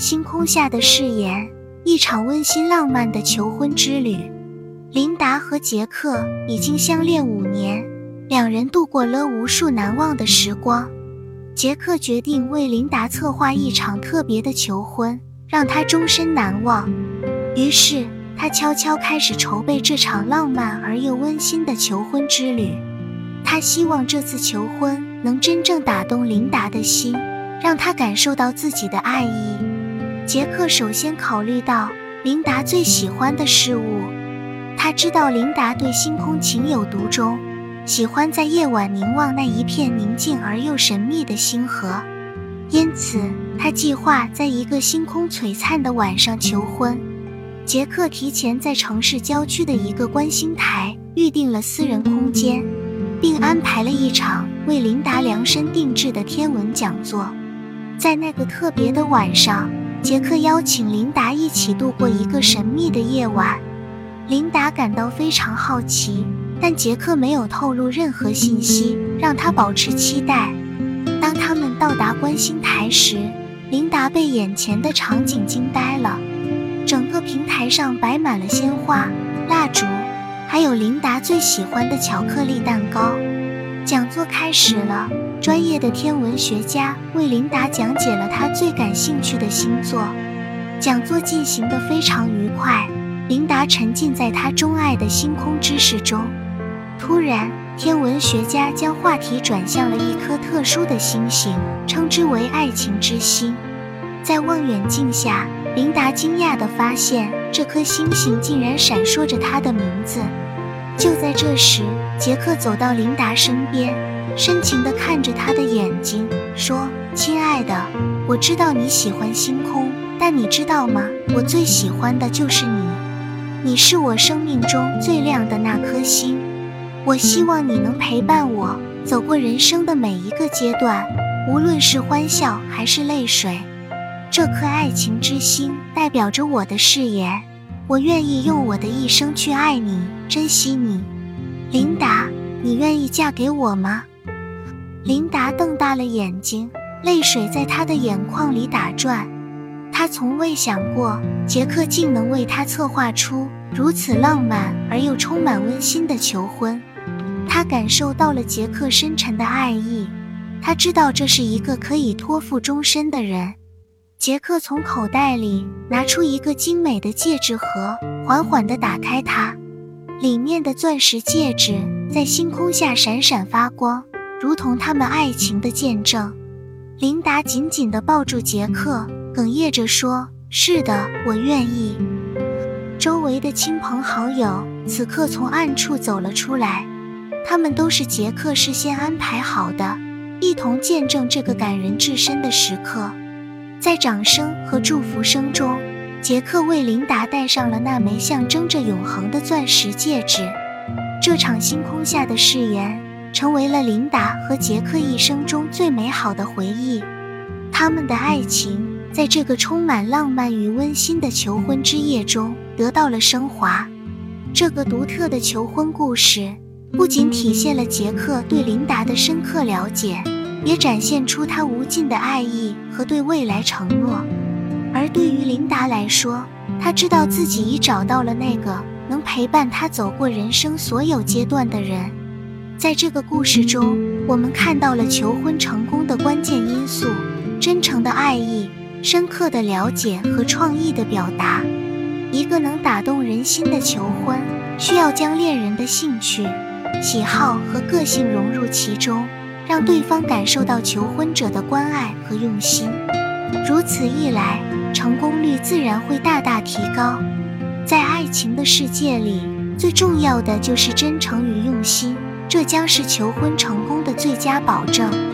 星空下的誓言，一场温馨浪漫的求婚之旅。琳达和杰克已经相恋五年，两人度过了无数难忘的时光。杰克决定为琳达策划一场特别的求婚，让她终身难忘。于是，他悄悄开始筹备这场浪漫而又温馨的求婚之旅。他希望这次求婚能真正打动琳达的心，让她感受到自己的爱意。杰克首先考虑到琳达最喜欢的事物，他知道琳达对星空情有独钟。喜欢在夜晚凝望那一片宁静而又神秘的星河，因此他计划在一个星空璀璨的晚上求婚。杰克提前在城市郊区的一个观星台预定了私人空间，并安排了一场为琳达量身定制的天文讲座。在那个特别的晚上，杰克邀请琳达一起度过一个神秘的夜晚。琳达感到非常好奇。但杰克没有透露任何信息，让他保持期待。当他们到达观星台时，琳达被眼前的场景惊呆了。整个平台上摆满了鲜花、蜡烛，还有琳达最喜欢的巧克力蛋糕。讲座开始了，专业的天文学家为琳达讲解了他最感兴趣的星座。讲座进行得非常愉快，琳达沉浸在她钟爱的星空知识中。突然，天文学家将话题转向了一颗特殊的星星，称之为“爱情之星”。在望远镜下，琳达惊讶地发现，这颗星星竟然闪烁着他的名字。就在这时，杰克走到琳达身边，深情地看着他的眼睛，说：“亲爱的，我知道你喜欢星空，但你知道吗？我最喜欢的就是你，你是我生命中最亮的那颗星。”我希望你能陪伴我走过人生的每一个阶段，无论是欢笑还是泪水。这颗爱情之心代表着我的誓言，我愿意用我的一生去爱你，珍惜你。琳达，你愿意嫁给我吗？琳达瞪大了眼睛，泪水在她的眼眶里打转。她从未想过杰克竟能为她策划出如此浪漫而又充满温馨的求婚。他感受到了杰克深沉的爱意，他知道这是一个可以托付终身的人。杰克从口袋里拿出一个精美的戒指盒，缓缓地打开它，里面的钻石戒指在星空下闪闪发光，如同他们爱情的见证。琳达紧紧地抱住杰克，哽咽着说：“是的，我愿意。”周围的亲朋好友此刻从暗处走了出来。他们都是杰克事先安排好的，一同见证这个感人至深的时刻。在掌声和祝福声中，杰克为琳达戴上了那枚象征着永恒的钻石戒指。这场星空下的誓言，成为了琳达和杰克一生中最美好的回忆。他们的爱情在这个充满浪漫与温馨的求婚之夜中得到了升华。这个独特的求婚故事。不仅体现了杰克对琳达的深刻了解，也展现出他无尽的爱意和对未来承诺。而对于琳达来说，她知道自己已找到了那个能陪伴她走过人生所有阶段的人。在这个故事中，我们看到了求婚成功的关键因素：真诚的爱意、深刻的了解和创意的表达。一个能打动人心的求婚，需要将恋人的兴趣。喜好和个性融入其中，让对方感受到求婚者的关爱和用心。如此一来，成功率自然会大大提高。在爱情的世界里，最重要的就是真诚与用心，这将是求婚成功的最佳保证。